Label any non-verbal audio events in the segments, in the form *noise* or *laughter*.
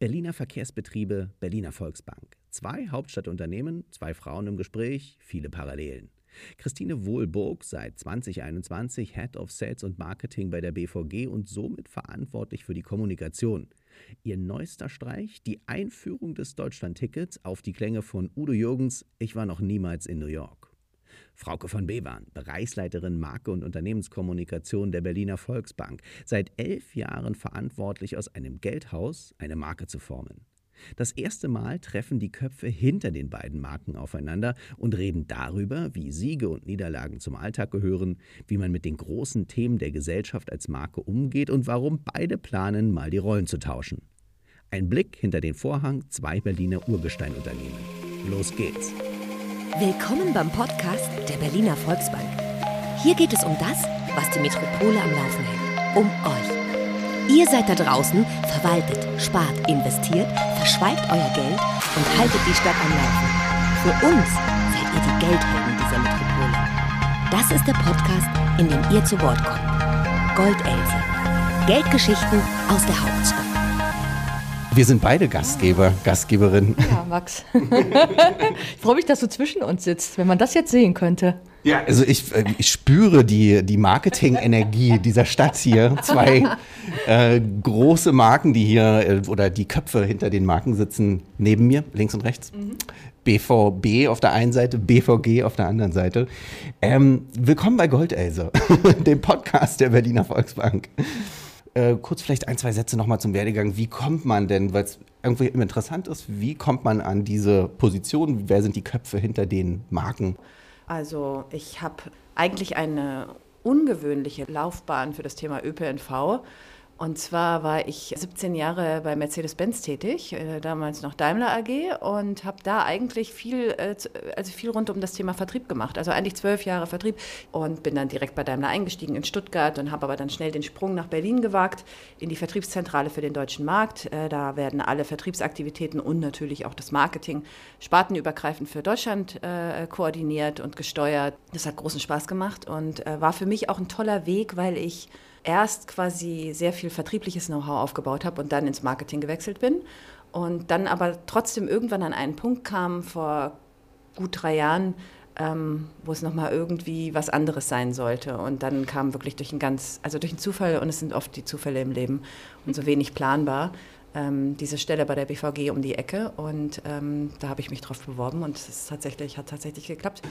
Berliner Verkehrsbetriebe, Berliner Volksbank. Zwei Hauptstadtunternehmen, zwei Frauen im Gespräch, viele Parallelen. Christine Wohlburg, seit 2021 Head of Sales und Marketing bei der BVG und somit verantwortlich für die Kommunikation. Ihr neuester Streich, die Einführung des Deutschland-Tickets auf die Klänge von Udo Jürgens, ich war noch niemals in New York. Frauke von Bevern, Bereichsleiterin Marke und Unternehmenskommunikation der Berliner Volksbank, seit elf Jahren verantwortlich, aus einem Geldhaus eine Marke zu formen. Das erste Mal treffen die Köpfe hinter den beiden Marken aufeinander und reden darüber, wie Siege und Niederlagen zum Alltag gehören, wie man mit den großen Themen der Gesellschaft als Marke umgeht und warum beide planen, mal die Rollen zu tauschen. Ein Blick hinter den Vorhang zwei Berliner Urgesteinunternehmen. Los geht's! Willkommen beim Podcast der Berliner Volksbank. Hier geht es um das, was die Metropole am Laufen hält. Um euch. Ihr seid da draußen, verwaltet, spart, investiert, verschweigt euer Geld und haltet die Stadt am Laufen. Für uns seid ihr die Geldhelden dieser Metropole. Das ist der Podcast, in dem ihr zu Wort kommt. Goldelse. Geldgeschichten aus der Hauptstadt. Wir sind beide Gastgeber, Gastgeberin. Ja, Max. *laughs* ich freue mich, dass du zwischen uns sitzt, wenn man das jetzt sehen könnte. Ja, also ich, äh, ich spüre die, die Marketing-Energie *laughs* dieser Stadt hier. Zwei äh, große Marken, die hier äh, oder die Köpfe hinter den Marken sitzen, neben mir, links und rechts. Mhm. BVB auf der einen Seite, BVG auf der anderen Seite. Ähm, willkommen bei Goldelse, *laughs* dem Podcast der Berliner Volksbank. Äh, kurz vielleicht ein, zwei Sätze nochmal zum Werdegang. Wie kommt man denn, weil es irgendwie immer interessant ist, wie kommt man an diese Position? Wer sind die Köpfe hinter den Marken? Also ich habe eigentlich eine ungewöhnliche Laufbahn für das Thema ÖPNV. Und zwar war ich 17 Jahre bei Mercedes-Benz tätig, äh, damals noch Daimler AG, und habe da eigentlich viel, äh, also viel rund um das Thema Vertrieb gemacht. Also eigentlich zwölf Jahre Vertrieb und bin dann direkt bei Daimler eingestiegen in Stuttgart und habe aber dann schnell den Sprung nach Berlin gewagt, in die Vertriebszentrale für den deutschen Markt. Äh, da werden alle Vertriebsaktivitäten und natürlich auch das Marketing spartenübergreifend für Deutschland koordiniert und gesteuert. Das hat großen Spaß gemacht und war für mich auch ein toller Weg, weil ich erst quasi sehr viel vertriebliches Know-how aufgebaut habe und dann ins Marketing gewechselt bin. Und dann aber trotzdem irgendwann an einen Punkt kam, vor gut drei Jahren, ähm, wo es nochmal irgendwie was anderes sein sollte. Und dann kam wirklich durch einen ganz, also durch einen Zufall, und es sind oft die Zufälle im Leben und so wenig planbar, ähm, diese Stelle bei der BVG um die Ecke. Und ähm, da habe ich mich drauf beworben und es tatsächlich, hat tatsächlich geklappt.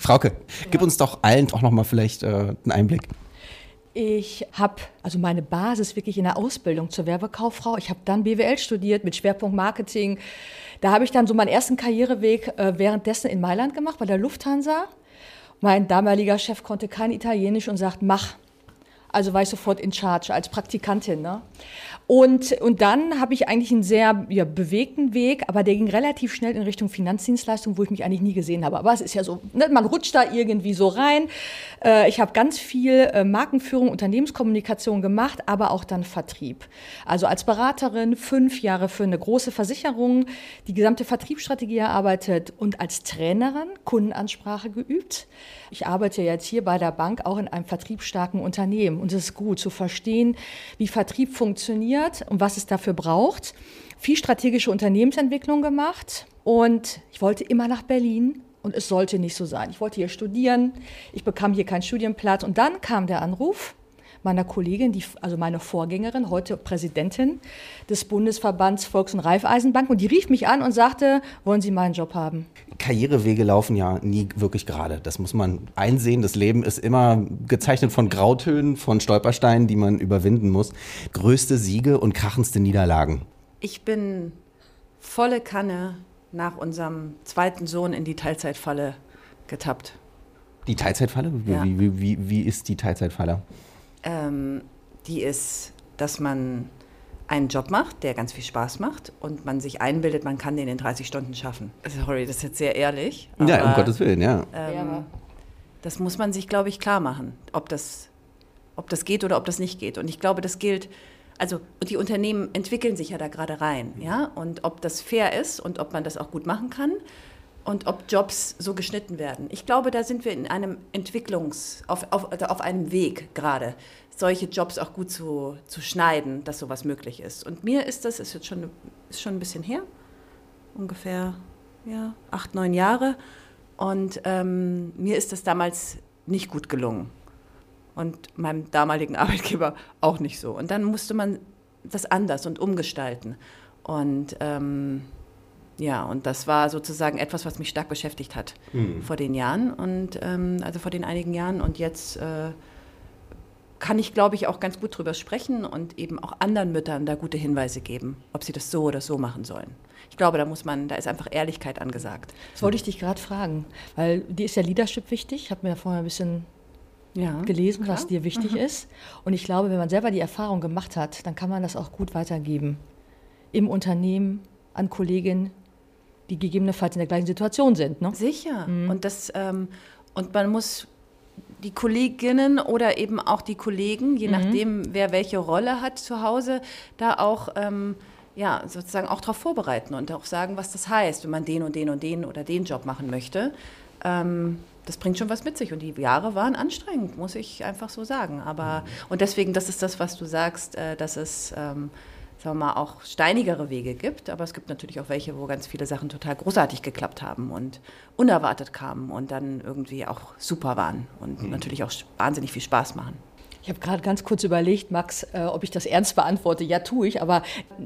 Frauke, gib uns doch allen auch nochmal vielleicht äh, einen Einblick. Ich habe also meine Basis wirklich in der Ausbildung zur Werbekauffrau. Ich habe dann BWL studiert mit Schwerpunkt Marketing. Da habe ich dann so meinen ersten Karriereweg äh, währenddessen in Mailand gemacht bei der Lufthansa. Mein damaliger Chef konnte kein Italienisch und sagt, mach. Also war ich sofort in Charge als Praktikantin. Ne? Und, und dann habe ich eigentlich einen sehr ja, bewegten Weg, aber der ging relativ schnell in Richtung Finanzdienstleistung, wo ich mich eigentlich nie gesehen habe. Aber es ist ja so, ne, man rutscht da irgendwie so rein. Äh, ich habe ganz viel äh, Markenführung, Unternehmenskommunikation gemacht, aber auch dann Vertrieb. Also als Beraterin fünf Jahre für eine große Versicherung, die gesamte Vertriebsstrategie erarbeitet und als Trainerin Kundenansprache geübt. Ich arbeite jetzt hier bei der Bank auch in einem vertriebsstarken Unternehmen und es ist gut zu verstehen, wie Vertrieb funktioniert und was es dafür braucht, viel strategische Unternehmensentwicklung gemacht. Und ich wollte immer nach Berlin. Und es sollte nicht so sein. Ich wollte hier studieren, ich bekam hier keinen Studienplatz. Und dann kam der Anruf meiner Kollegin, die, also meine Vorgängerin, heute Präsidentin des Bundesverbands Volks- und Raiffeisenbank und die rief mich an und sagte, wollen Sie meinen Job haben? Karrierewege laufen ja nie wirklich gerade. Das muss man einsehen. Das Leben ist immer gezeichnet von Grautönen, von Stolpersteinen, die man überwinden muss. Größte Siege und krachendste Niederlagen. Ich bin volle Kanne nach unserem zweiten Sohn in die Teilzeitfalle getappt. Die Teilzeitfalle? Ja. Wie, wie, wie, wie ist die Teilzeitfalle? Ähm, die ist, dass man einen Job macht, der ganz viel Spaß macht und man sich einbildet, man kann den in 30 Stunden schaffen. Sorry, das ist jetzt sehr ehrlich. Aber, ja, um Gottes Willen, ja. Ähm, das muss man sich, glaube ich, klar machen, ob das, ob das geht oder ob das nicht geht. Und ich glaube, das gilt, also die Unternehmen entwickeln sich ja da gerade rein, ja, und ob das fair ist und ob man das auch gut machen kann, und ob Jobs so geschnitten werden. Ich glaube, da sind wir in einem Entwicklungs-, auf, auf, also auf einem Weg gerade, solche Jobs auch gut zu, zu schneiden, dass sowas möglich ist. Und mir ist das, ist jetzt schon, ist schon ein bisschen her, ungefähr ja, acht, neun Jahre. Und ähm, mir ist das damals nicht gut gelungen. Und meinem damaligen *laughs* Arbeitgeber auch nicht so. Und dann musste man das anders und umgestalten. Und ähm, ja, und das war sozusagen etwas, was mich stark beschäftigt hat mhm. vor den Jahren und ähm, also vor den einigen Jahren. Und jetzt äh, kann ich, glaube ich, auch ganz gut drüber sprechen und eben auch anderen Müttern da gute Hinweise geben, ob sie das so oder so machen sollen. Ich glaube, da muss man, da ist einfach Ehrlichkeit angesagt. Das wollte ich dich gerade fragen, weil dir ist ja Leadership wichtig. Ich habe mir ja vorher ein bisschen ja, gelesen, klar. was dir wichtig mhm. ist. Und ich glaube, wenn man selber die Erfahrung gemacht hat, dann kann man das auch gut weitergeben. Im Unternehmen, an Kolleginnen, die gegebenenfalls in der gleichen Situation sind. Ne? Sicher. Mhm. Und, das, ähm, und man muss die Kolleginnen oder eben auch die Kollegen, je mhm. nachdem, wer welche Rolle hat zu Hause, da auch ähm, ja, sozusagen auch darauf vorbereiten und auch sagen, was das heißt, wenn man den und den und den oder den Job machen möchte. Ähm, das bringt schon was mit sich und die Jahre waren anstrengend, muss ich einfach so sagen. Aber mhm. und deswegen, das ist das, was du sagst, äh, dass es ähm, sagen wir mal, auch steinigere Wege gibt, aber es gibt natürlich auch welche, wo ganz viele Sachen total großartig geklappt haben und unerwartet kamen und dann irgendwie auch super waren und mhm. natürlich auch wahnsinnig viel Spaß machen. Ich habe gerade ganz kurz überlegt, Max, äh, ob ich das ernst beantworte. Ja, tue ich. Aber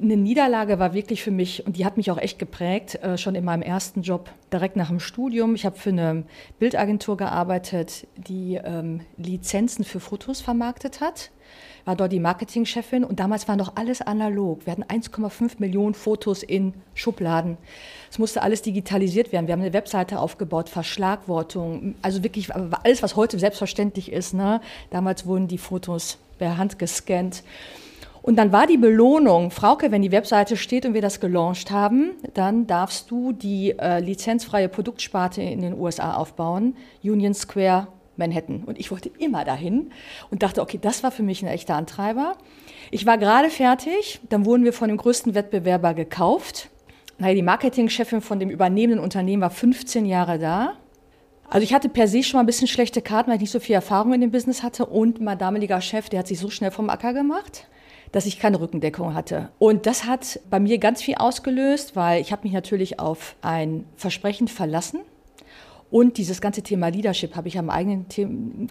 eine Niederlage war wirklich für mich, und die hat mich auch echt geprägt, äh, schon in meinem ersten Job, direkt nach dem Studium. Ich habe für eine Bildagentur gearbeitet, die ähm, Lizenzen für Fotos vermarktet hat war dort die Marketingchefin und damals war noch alles analog. Wir hatten 1,5 Millionen Fotos in Schubladen. Es musste alles digitalisiert werden. Wir haben eine Webseite aufgebaut, Verschlagwortung, also wirklich alles, was heute selbstverständlich ist. Ne? Damals wurden die Fotos per Hand gescannt. Und dann war die Belohnung, Frauke, wenn die Webseite steht und wir das gelauncht haben, dann darfst du die äh, lizenzfreie Produktsparte in den USA aufbauen, Union Square Manhattan. Und ich wollte immer dahin und dachte, okay, das war für mich ein echter Antreiber. Ich war gerade fertig, dann wurden wir von dem größten Wettbewerber gekauft. Naja, die Marketingchefin von dem übernehmenden Unternehmen war 15 Jahre da. Also ich hatte per se schon mal ein bisschen schlechte Karten, weil ich nicht so viel Erfahrung in dem Business hatte. Und mein damaliger Chef, der hat sich so schnell vom Acker gemacht, dass ich keine Rückendeckung hatte. Und das hat bei mir ganz viel ausgelöst, weil ich habe mich natürlich auf ein Versprechen verlassen und dieses ganze Thema Leadership habe ich am eigenen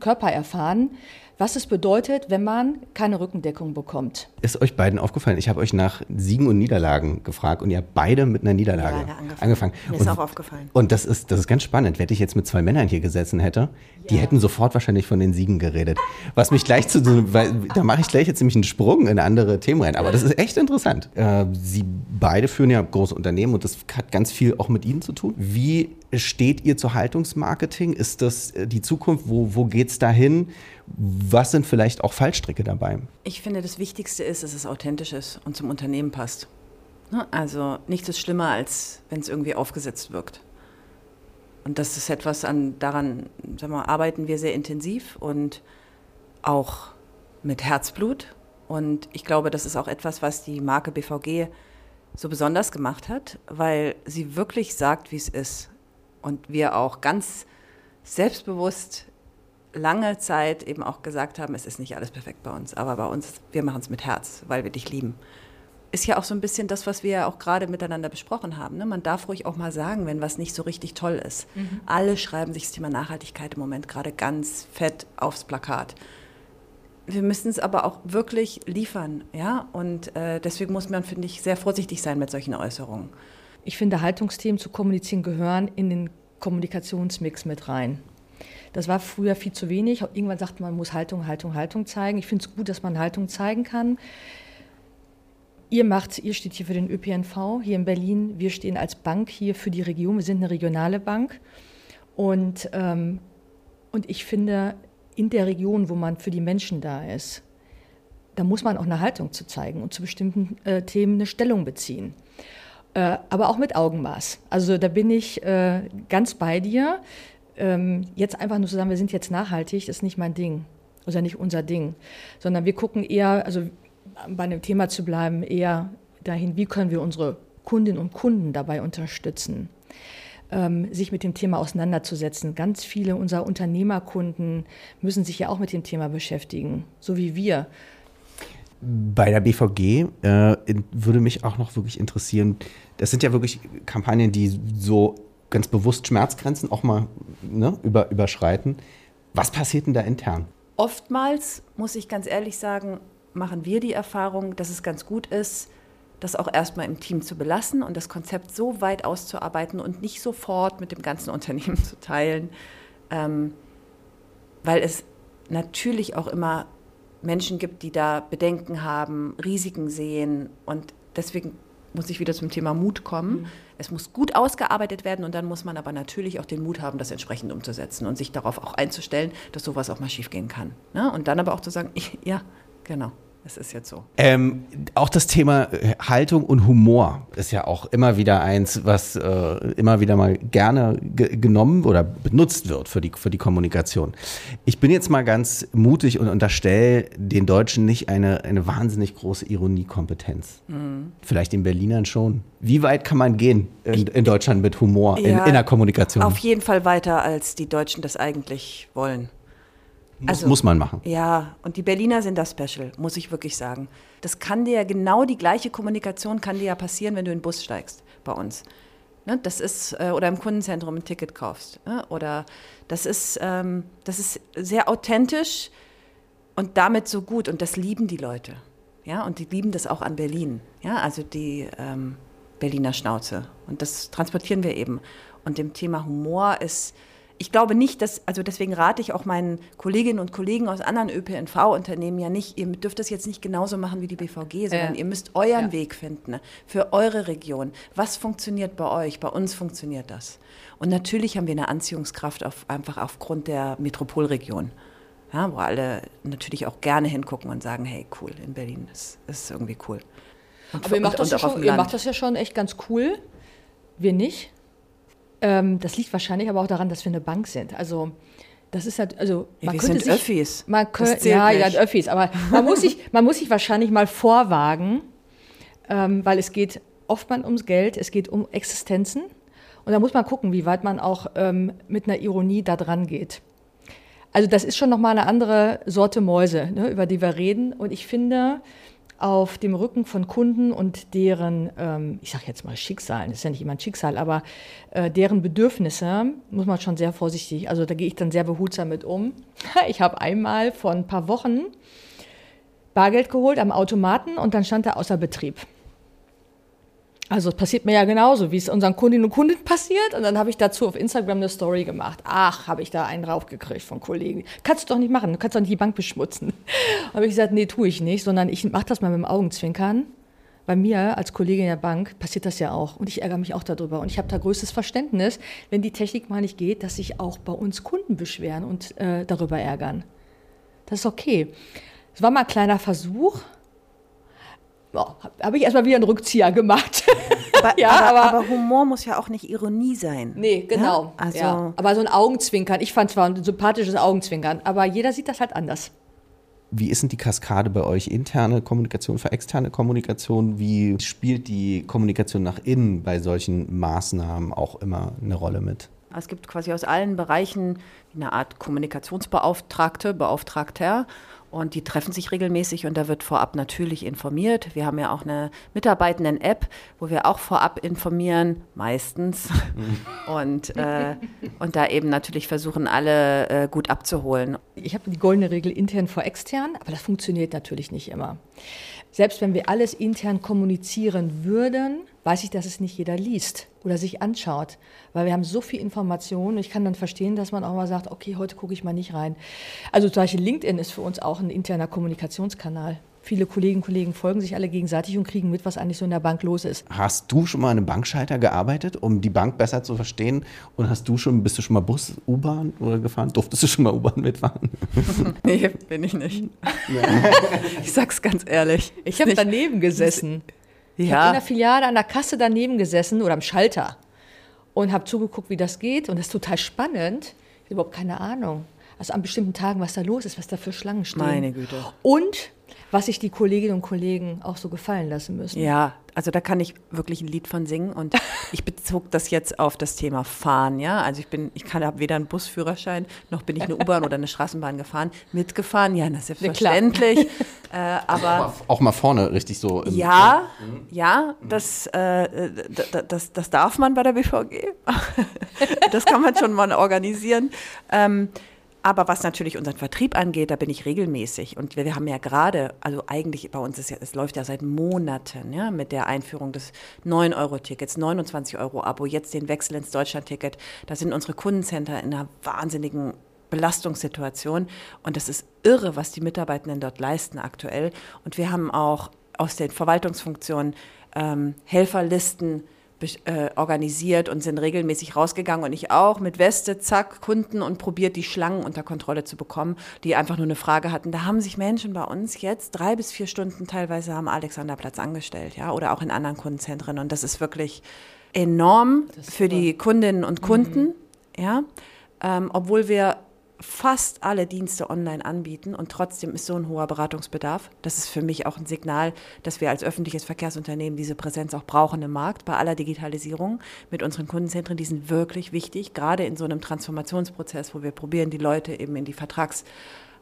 Körper erfahren, was es bedeutet, wenn man keine Rückendeckung bekommt. Ist euch beiden aufgefallen? Ich habe euch nach Siegen und Niederlagen gefragt und ihr habt beide mit einer Niederlage ja, angefangen. angefangen. Mir ist und, auch aufgefallen. Und das ist, das ist ganz spannend. Wenn ich jetzt mit zwei Männern hier gesessen hätte, ja. die hätten sofort wahrscheinlich von den Siegen geredet. Was mich gleich zu, weil, da mache ich gleich jetzt nämlich einen Sprung in andere Themen rein. Aber das ist echt interessant. Äh, Sie beide führen ja große Unternehmen und das hat ganz viel auch mit Ihnen zu tun. Wie steht ihr zu Haltungsmarketing? Ist das äh, die Zukunft? Wo, wo geht es dahin? Was sind vielleicht auch Fallstricke dabei? Ich finde, das Wichtigste ist, dass es authentisch ist und zum Unternehmen passt. Ne? Also nichts ist schlimmer, als wenn es irgendwie aufgesetzt wirkt. Und das ist etwas, an, daran sagen wir, arbeiten wir sehr intensiv und auch mit Herzblut. Und ich glaube, das ist auch etwas, was die Marke BVG so besonders gemacht hat, weil sie wirklich sagt, wie es ist. Und wir auch ganz selbstbewusst lange Zeit eben auch gesagt haben, es ist nicht alles perfekt bei uns, aber bei uns, wir machen es mit Herz, weil wir dich lieben. Ist ja auch so ein bisschen das, was wir ja auch gerade miteinander besprochen haben. Ne? Man darf ruhig auch mal sagen, wenn was nicht so richtig toll ist. Mhm. Alle schreiben sich das Thema Nachhaltigkeit im Moment gerade ganz fett aufs Plakat. Wir müssen es aber auch wirklich liefern, ja. Und äh, deswegen muss man, finde ich, sehr vorsichtig sein mit solchen Äußerungen. Ich finde, Haltungsthemen zu kommunizieren gehören in den Kommunikationsmix mit rein. Das war früher viel zu wenig. Irgendwann sagt man, man muss Haltung, Haltung, Haltung zeigen. Ich finde es gut, dass man Haltung zeigen kann. Ihr macht, ihr steht hier für den ÖPNV hier in Berlin. Wir stehen als Bank hier für die Region. Wir sind eine regionale Bank. Und, ähm, und ich finde, in der Region, wo man für die Menschen da ist, da muss man auch eine Haltung zu zeigen und zu bestimmten äh, Themen eine Stellung beziehen. Äh, aber auch mit Augenmaß. Also da bin ich äh, ganz bei dir ähm, jetzt einfach nur zu sagen, wir sind jetzt nachhaltig, ist nicht mein Ding. Oder nicht unser Ding. Sondern wir gucken eher, also bei einem Thema zu bleiben, eher dahin, wie können wir unsere Kundinnen und Kunden dabei unterstützen. ähm, sich mit dem Thema auseinanderzusetzen. Ganz viele unserer Unternehmerkunden müssen sich ja auch mit dem Thema beschäftigen, so wie wir. Bei der BVG äh, würde mich auch noch wirklich interessieren, das sind ja wirklich Kampagnen, die so ganz bewusst Schmerzgrenzen auch mal ne, über, überschreiten. Was passiert denn da intern? Oftmals, muss ich ganz ehrlich sagen, machen wir die Erfahrung, dass es ganz gut ist, das auch erstmal im Team zu belassen und das Konzept so weit auszuarbeiten und nicht sofort mit dem ganzen *laughs* Unternehmen zu teilen, ähm, weil es natürlich auch immer Menschen gibt, die da Bedenken haben, Risiken sehen und deswegen muss ich wieder zum Thema Mut kommen. Mhm. Es muss gut ausgearbeitet werden und dann muss man aber natürlich auch den Mut haben, das entsprechend umzusetzen und sich darauf auch einzustellen, dass sowas auch mal schiefgehen kann. Ne? Und dann aber auch zu sagen, ich, *laughs* ja, genau. Es ist jetzt so. Ähm, auch das Thema äh, Haltung und Humor ist ja auch immer wieder eins, was äh, immer wieder mal gerne ge genommen oder benutzt wird für die, für die Kommunikation. Ich bin jetzt mal ganz mutig und unterstelle den Deutschen nicht eine, eine wahnsinnig große Ironiekompetenz. Mhm. Vielleicht den Berlinern schon. Wie weit kann man gehen in, in Deutschland mit Humor ja, in, in der Kommunikation? Auf jeden Fall weiter, als die Deutschen das eigentlich wollen. Muss, also, muss man machen. Ja, und die Berliner sind das Special, muss ich wirklich sagen. Das kann dir genau die gleiche Kommunikation kann dir ja passieren, wenn du in den Bus steigst bei uns. Ne, das ist, äh, oder im Kundenzentrum ein Ticket kaufst. Ne, oder das ist, ähm, das ist sehr authentisch und damit so gut. Und das lieben die Leute. Ja, und die lieben das auch an Berlin. Ja, also die ähm, Berliner Schnauze. Und das transportieren wir eben. Und dem Thema Humor ist ich glaube nicht, dass, also deswegen rate ich auch meinen Kolleginnen und Kollegen aus anderen ÖPNV-Unternehmen ja nicht, ihr dürft das jetzt nicht genauso machen wie die BVG, sondern äh, ihr müsst euren ja. Weg finden ne, für eure Region. Was funktioniert bei euch? Bei uns funktioniert das. Und natürlich haben wir eine Anziehungskraft auf, einfach aufgrund der Metropolregion. Ja, wo alle natürlich auch gerne hingucken und sagen, hey, cool, in Berlin ist, ist irgendwie cool. Und Aber ihr macht, das ja schon, ihr macht das ja schon echt ganz cool. Wir nicht. Ähm, das liegt wahrscheinlich aber auch daran, dass wir eine Bank sind. Also das ist halt, also man ja, könnte sich, Öffis. Man könnte, ja, nicht. ja, Öffis, aber man muss sich, man muss sich wahrscheinlich mal vorwagen, ähm, weil es geht oftmals ums Geld, es geht um Existenzen und da muss man gucken, wie weit man auch ähm, mit einer Ironie da dran geht. Also das ist schon noch mal eine andere Sorte Mäuse, ne, über die wir reden und ich finde, auf dem Rücken von Kunden und deren, ähm, ich sage jetzt mal Schicksalen, das ist ja nicht immer ein Schicksal, aber äh, deren Bedürfnisse muss man schon sehr vorsichtig, also da gehe ich dann sehr behutsam mit um. *laughs* Ich habe einmal vor ein paar Wochen Bargeld geholt am Automaten und dann stand er außer Betrieb. Also es passiert mir ja genauso, wie es unseren Kundinnen und Kunden passiert. Und dann habe ich dazu auf Instagram eine Story gemacht. Ach, habe ich da einen raufgekriegt von Kollegen. Kannst du doch nicht machen, du kannst doch nicht die Bank beschmutzen. *laughs* habe ich gesagt, nee, tue ich nicht, sondern ich mache das mal mit dem Augenzwinkern. Bei mir als Kollegin in der Bank passiert das ja auch. Und ich ärgere mich auch darüber. Und ich habe da größtes Verständnis, wenn die Technik mal nicht geht, dass sich auch bei uns Kunden beschweren und äh, darüber ärgern. Das ist okay. Es war mal ein kleiner Versuch, ja, habe ich erstmal wieder einen Rückzieher gemacht. *laughs* Aber, *laughs* ja, aber, aber, aber, Humor muss ja auch nicht Ironie sein. Nee, genau. Ja? Also ja. Aber so ein Augenzwinkern, ich fand zwar ein sympathisches Augenzwinkern, aber jeder sieht das halt anders. Wie ist denn die Kaskade bei euch? Interne Kommunikation für externe Kommunikation? Wie spielt die Kommunikation nach innen bei solchen Maßnahmen auch immer eine Rolle mit? Es gibt quasi aus allen Bereichen eine Art Kommunikationsbeauftragte, Beauftragter. Und die treffen sich regelmäßig und da wird vorab natürlich informiert. Wir haben ja auch eine Mitarbeitenden-App, wo wir auch vorab informieren, meistens. *laughs* und, äh, und da eben natürlich versuchen, alle äh, gut abzuholen. Ich habe die goldene Regel intern vor extern, aber das funktioniert natürlich nicht immer. Selbst wenn wir alles intern kommunizieren würden, weiß ich, dass es nicht jeder liest oder sich anschaut, weil wir haben so viel Information. Ich kann dann verstehen, dass man auch mal sagt, okay, heute gucke ich mal nicht rein. Also zum Beispiel LinkedIn ist für uns auch ein interner Kommunikationskanal. Viele Kolleginnen und Kollegen folgen sich alle gegenseitig und kriegen mit, was eigentlich so in der Bank los ist. Hast du schon mal an einem Bankschalter gearbeitet, um die Bank besser zu verstehen? Und hast du schon, bist du schon mal Bus, U-Bahn oder gefahren? Durftest du schon mal U-Bahn mitfahren? *laughs* nee, bin ich nicht. ich sag's ganz ehrlich. Ich habe daneben gesessen. Ich habe in der Filiale an der Kasse daneben gesessen oder am Schalter und habe zugeguckt, wie das geht. Und das ist total spannend. Ich habe überhaupt keine Ahnung. Also an bestimmten Tagen, was da los ist, was da für Schlangen stehen. Meine Güte. Und was sich die Kolleginnen und Kollegen auch so gefallen lassen müssen. Ja, also da kann ich wirklich ein Lied von singen und *laughs* ich bezog das jetzt auf das Thema Fahren, ja. Also ich bin, ich kann habe weder einen Busführerschein noch bin ich eine U-Bahn oder eine Straßenbahn gefahren. Mitgefahren, ja, das ist selbstverständlich. *laughs* äh, aber auch mal vorne richtig so. ja, ja, das, äh, das, das darf man bei der BVG. *laughs* das kann man schon mal organisieren. Ähm, aber was natürlich unseren Vertrieb angeht, da bin ich regelmäßig. Und wir, wir haben ja gerade, also eigentlich bei uns ist ja, es läuft ja seit Monaten, ja, mit der Einführung des 9-Euro-Tickets, 29-Euro-Abo, jetzt den Wechsel ins Deutschland-Ticket. Da sind unsere Kundencenter in einer wahnsinnigen Belastungssituation. Und das ist irre, was die Mitarbeitenden dort leisten aktuell. Und wir haben auch aus den Verwaltungsfunktionen ähm, Helferlisten äh, organisiert und sind regelmäßig rausgegangen und ich auch mit Weste, zack, Kunden und probiert die Schlangen unter Kontrolle zu bekommen, die einfach nur eine Frage hatten. Da haben sich Menschen bei uns jetzt drei bis vier Stunden teilweise am Alexanderplatz angestellt, ja, oder auch in anderen Kundenzentren und das ist wirklich enorm für die Kundinnen und Kunden, mhm. ja, ähm, obwohl wir fast alle Dienste online anbieten und trotzdem ist so ein hoher Beratungsbedarf. Das ist für mich auch ein Signal, dass wir als öffentliches Verkehrsunternehmen diese Präsenz auch brauchen im Markt bei aller Digitalisierung mit unseren Kundenzentren. Die sind wirklich wichtig, gerade in so einem Transformationsprozess, wo wir probieren, die Leute eben in die Vertrags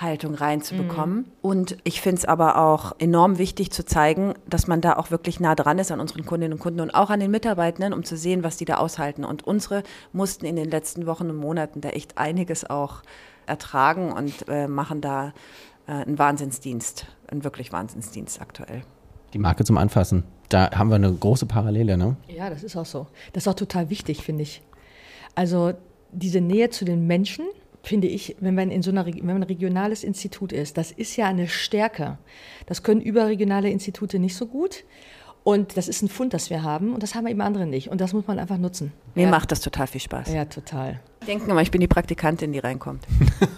Haltung reinzubekommen. Mhm. Und ich finde es aber auch enorm wichtig zu zeigen, dass man da auch wirklich nah dran ist an unseren Kundinnen und Kunden und auch an den Mitarbeitenden, um zu sehen, was die da aushalten. Und unsere mussten in den letzten Wochen und Monaten da echt einiges auch ertragen und äh, machen da äh, einen Wahnsinnsdienst, einen wirklich Wahnsinnsdienst aktuell. Die Marke zum Anfassen, da haben wir eine große Parallele, ne? Ja, das ist auch so. Das ist auch total wichtig, finde ich. Also diese Nähe zu den Menschen, finde ich, wenn man in so einer, wenn man ein regionales Institut ist, das ist ja eine Stärke. Das können überregionale Institute nicht so gut. Und das ist ein Fund, das wir haben. Und das haben eben andere nicht. Und das muss man einfach nutzen. Mir ja. macht das total viel Spaß. Ja, total. Denken immer, ich bin die Praktikantin, die reinkommt.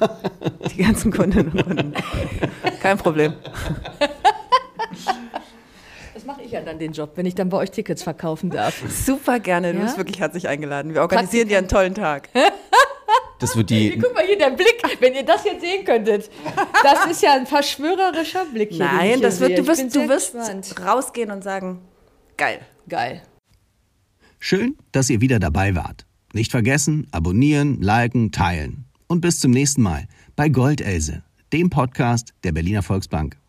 *laughs* die ganzen Kundinnen und Kunden. Kein Problem. Das mache ich ja dann den Job, wenn ich dann bei euch Tickets verkaufen darf. Super gerne. Du bist wirklich herzlich eingeladen. Wir organisieren dir einen tollen Tag. *laughs* Das wird die. Guck mal hier, der Blick, wenn ihr das jetzt sehen könntet. Das ist ja ein verschwörerischer Blick hier. Nein, das wird, du wirst, du wirst rausgehen und sagen, geil. Geil. Schön, dass ihr wieder dabei wart. Nicht vergessen, abonnieren, liken, teilen. Und bis zum nächsten Mal bei Goldelse, dem Podcast der Berliner Volksbank.